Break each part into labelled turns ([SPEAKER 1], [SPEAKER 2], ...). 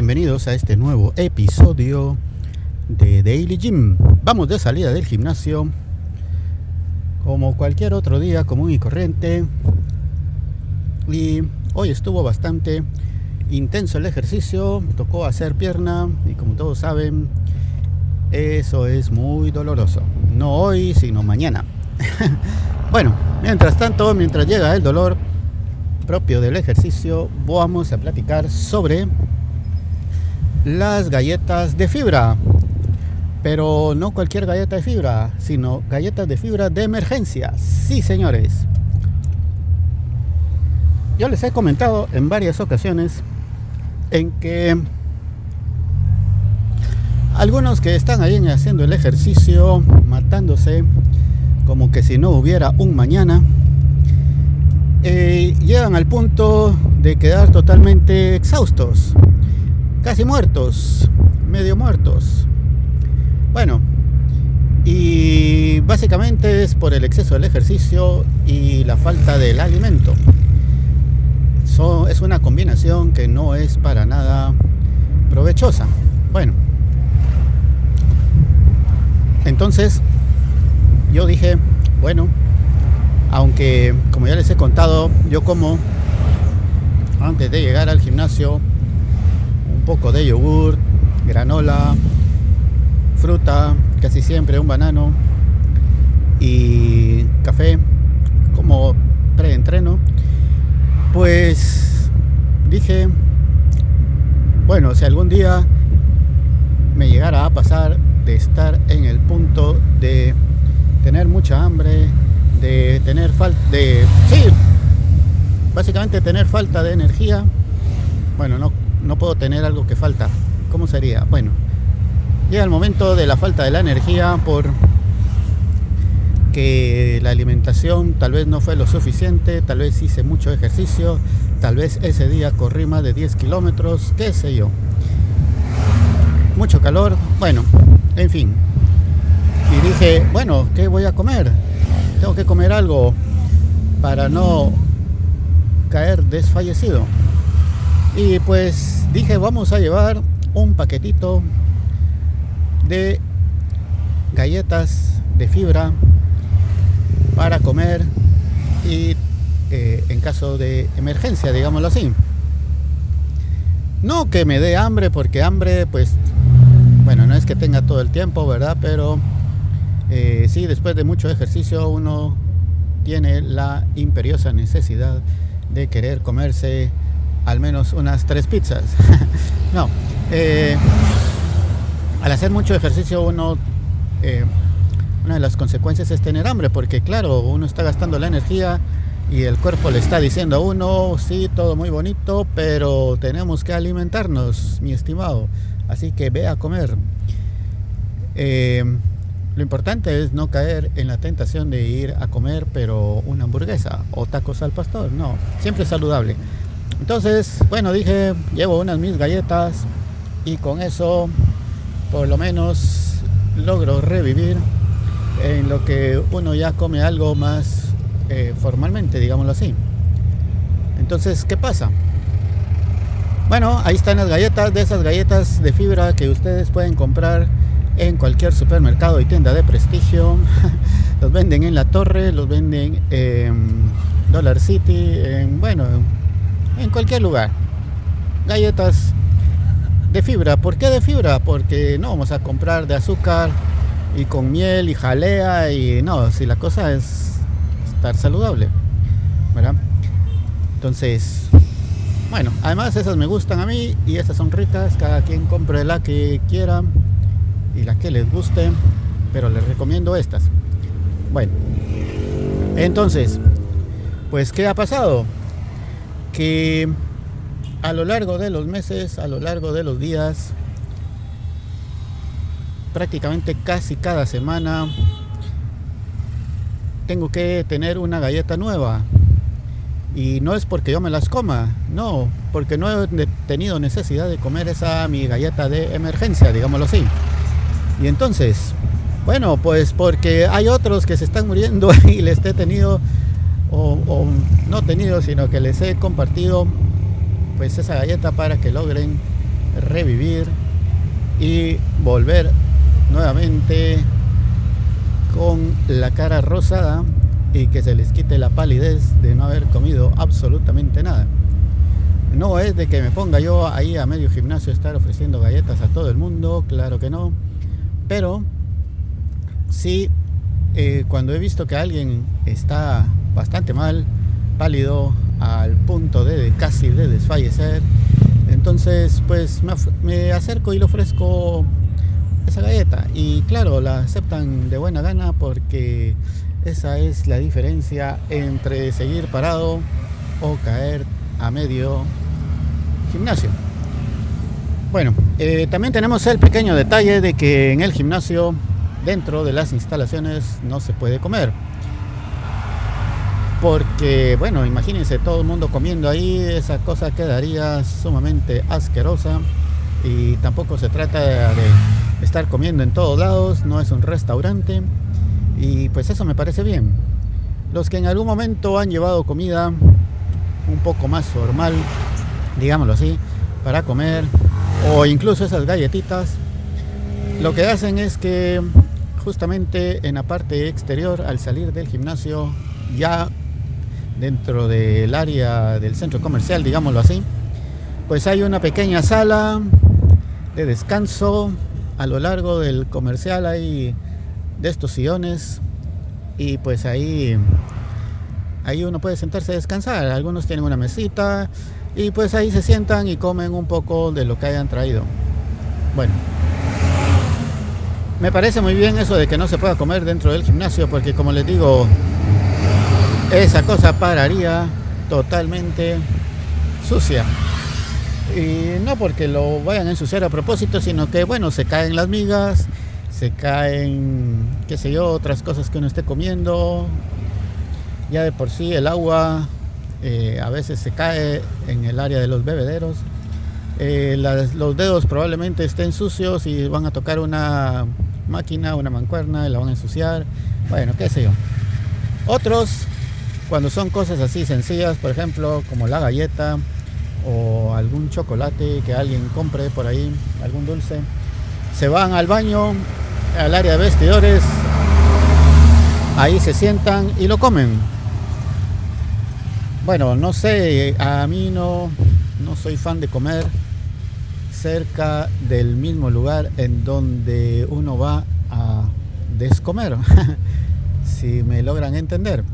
[SPEAKER 1] Bienvenidos a este nuevo episodio de Daily Gym. Vamos de salida del gimnasio, como cualquier otro día común y corriente. Y hoy estuvo bastante intenso el ejercicio, tocó hacer pierna y como todos saben, eso es muy doloroso. No hoy, sino mañana. bueno, mientras tanto, mientras llega el dolor propio del ejercicio, vamos a platicar sobre las galletas de fibra. Pero no cualquier galleta de fibra, sino galletas de fibra de emergencia. Sí, señores. Yo les he comentado en varias ocasiones en que algunos que están ahí haciendo el ejercicio, matándose, como que si no hubiera un mañana, eh, llegan al punto de quedar totalmente exhaustos, casi muertos, medio muertos. Bueno, y básicamente es por el exceso del ejercicio y la falta del alimento. es una combinación que no es para nada provechosa. Bueno, entonces yo dije, bueno, aunque como ya les he contado, yo como antes de llegar al gimnasio poco de yogur, granola, fruta, casi siempre un banano y café como preentreno, pues dije, bueno, si algún día me llegara a pasar de estar en el punto de tener mucha hambre, de tener falta de sí, básicamente tener falta de energía. Bueno, no no puedo tener algo que falta. ¿Cómo sería? Bueno, llega el momento de la falta de la energía por que la alimentación tal vez no fue lo suficiente, tal vez hice mucho ejercicio, tal vez ese día corrí más de 10 kilómetros, qué sé yo. Mucho calor, bueno, en fin. Y dije, bueno, ¿qué voy a comer? Tengo que comer algo para no caer desfallecido. Y pues dije, vamos a llevar un paquetito de galletas de fibra para comer y eh, en caso de emergencia, digámoslo así. No que me dé hambre, porque hambre, pues, bueno, no es que tenga todo el tiempo, ¿verdad? Pero eh, sí, después de mucho ejercicio uno tiene la imperiosa necesidad de querer comerse al menos unas tres pizzas. no, eh, al hacer mucho ejercicio uno, eh, una de las consecuencias es tener hambre, porque claro, uno está gastando la energía y el cuerpo le está diciendo a uno, sí, todo muy bonito, pero tenemos que alimentarnos, mi estimado. Así que ve a comer. Eh, lo importante es no caer en la tentación de ir a comer, pero una hamburguesa o tacos al pastor. No, siempre saludable. Entonces, bueno, dije, llevo unas mis galletas y con eso por lo menos logro revivir en lo que uno ya come algo más eh, formalmente, digámoslo así. Entonces, ¿qué pasa? Bueno, ahí están las galletas, de esas galletas de fibra que ustedes pueden comprar en cualquier supermercado y tienda de prestigio. los venden en la torre, los venden en Dollar City, en bueno, en cualquier lugar. Galletas de fibra. ¿Por qué de fibra? Porque no vamos a comprar de azúcar y con miel y jalea y no, si la cosa es estar saludable. ¿Verdad? Entonces, bueno, además esas me gustan a mí y esas son ricas. Cada quien compre la que quiera y la que les guste. Pero les recomiendo estas. Bueno, entonces, pues, ¿qué ha pasado? Que a lo largo de los meses, a lo largo de los días, prácticamente casi cada semana, tengo que tener una galleta nueva. Y no es porque yo me las coma, no, porque no he tenido necesidad de comer esa mi galleta de emergencia, digámoslo así. Y entonces, bueno, pues porque hay otros que se están muriendo y les he tenido o, no tenido, sino que les he compartido pues esa galleta para que logren revivir y volver nuevamente con la cara rosada y que se les quite la palidez de no haber comido absolutamente nada. No es de que me ponga yo ahí a medio gimnasio estar ofreciendo galletas a todo el mundo, claro que no, pero sí eh, cuando he visto que alguien está bastante mal, pálido, al punto de, casi de desfallecer, entonces pues me, acerco y le ofrezco esa galleta y claro, la aceptan de buena gana porque esa es la diferencia entre seguir parado o caer a medio gimnasio. Bueno, eh, también tenemos el pequeño detalle de que en el gimnasio, dentro de las instalaciones, no se puede comer. Porque, bueno, imagínense todo el mundo comiendo ahí, esa cosa quedaría sumamente asquerosa. Y tampoco se trata de estar comiendo en todos lados, no es un restaurante. Y pues eso me parece bien. Los que en algún momento han llevado comida un poco más formal, digámoslo así, para comer, o incluso esas galletitas, lo que hacen es que justamente en la parte exterior, al salir del gimnasio, ya dentro del área del centro comercial, digámoslo así, pues hay una pequeña sala de descanso. A lo largo del comercial hay de estos sillones y pues ahí ahí uno puede sentarse a descansar. Algunos tienen una mesita y pues ahí se sientan y comen un poco de lo que hayan traído. Bueno, me parece muy bien eso de que no se pueda comer dentro del gimnasio porque como les digo, esa cosa pararía totalmente sucia. Y no porque lo vayan a ensuciar a propósito, sino que bueno, se caen las migas, se caen, qué sé yo, otras cosas que uno esté comiendo. Ya de por sí el agua eh, a veces se cae en el área de los bebederos. Eh, los dedos probablemente estén sucios y van a tocar una máquina, una mancuerna y la van a ensuciar. Bueno, qué sé yo. Otros, cuando son cosas así sencillas, por ejemplo, como la galleta o algún chocolate que alguien compre por ahí, algún dulce, se van al baño al área de vestidores, ahí se sientan y lo comen. Bueno, no sé, a mí no, no soy fan de comer cerca del mismo lugar en donde uno va a descomer, si me logran entender.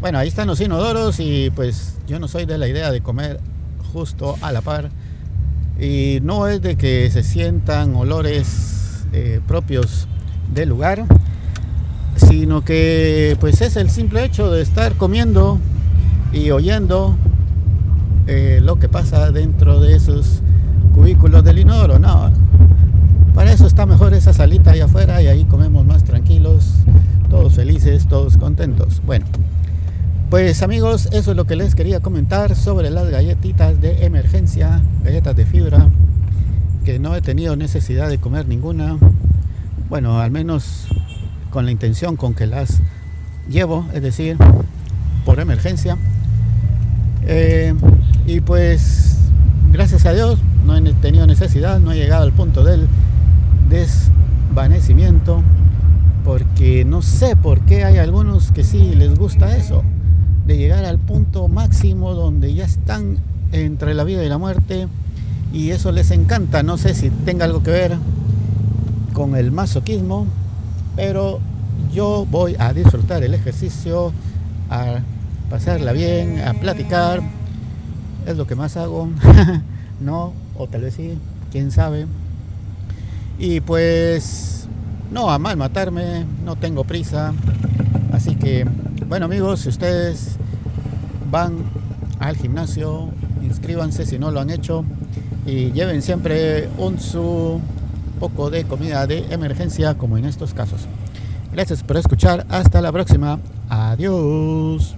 [SPEAKER 1] Bueno, ahí están los inodoros y pues yo no soy de la idea de comer justo a la par. Y no es de que se sientan olores eh, propios del lugar, sino que pues es el simple hecho de estar comiendo y oyendo eh, lo que pasa dentro de esos cubículos del inodoro. No, para eso está mejor esa salita ahí afuera y ahí comemos más tranquilos, todos felices, todos contentos. Bueno, pues amigos, eso es lo que les quería comentar sobre las galletitas de emergencia, galletas de fibra, que no he tenido necesidad de comer ninguna bueno, al menos con la intención con que las llevo, es decir, por emergencia. Eh, y pues, gracias a Dios, no he tenido necesidad, no he llegado al punto del desvanecimiento, porque no sé por qué hay algunos que sí les gusta eso, de llegar al punto máximo donde ya están entre la vida y la muerte, y eso les encanta, no sé si tenga algo que ver con el masoquismo, pero yo voy a disfrutar el ejercicio, a pasarla bien, a platicar. Es lo que más hago. no, o tal vez sí, quién sabe. Y pues no a mal matarme, no tengo prisa. Así que, bueno amigos, si ustedes van al gimnasio, inscríbanse si no lo han hecho y lleven siempre un su poco de comida de emergencia como en estos casos. Gracias por escuchar. Hasta la próxima. Adiós.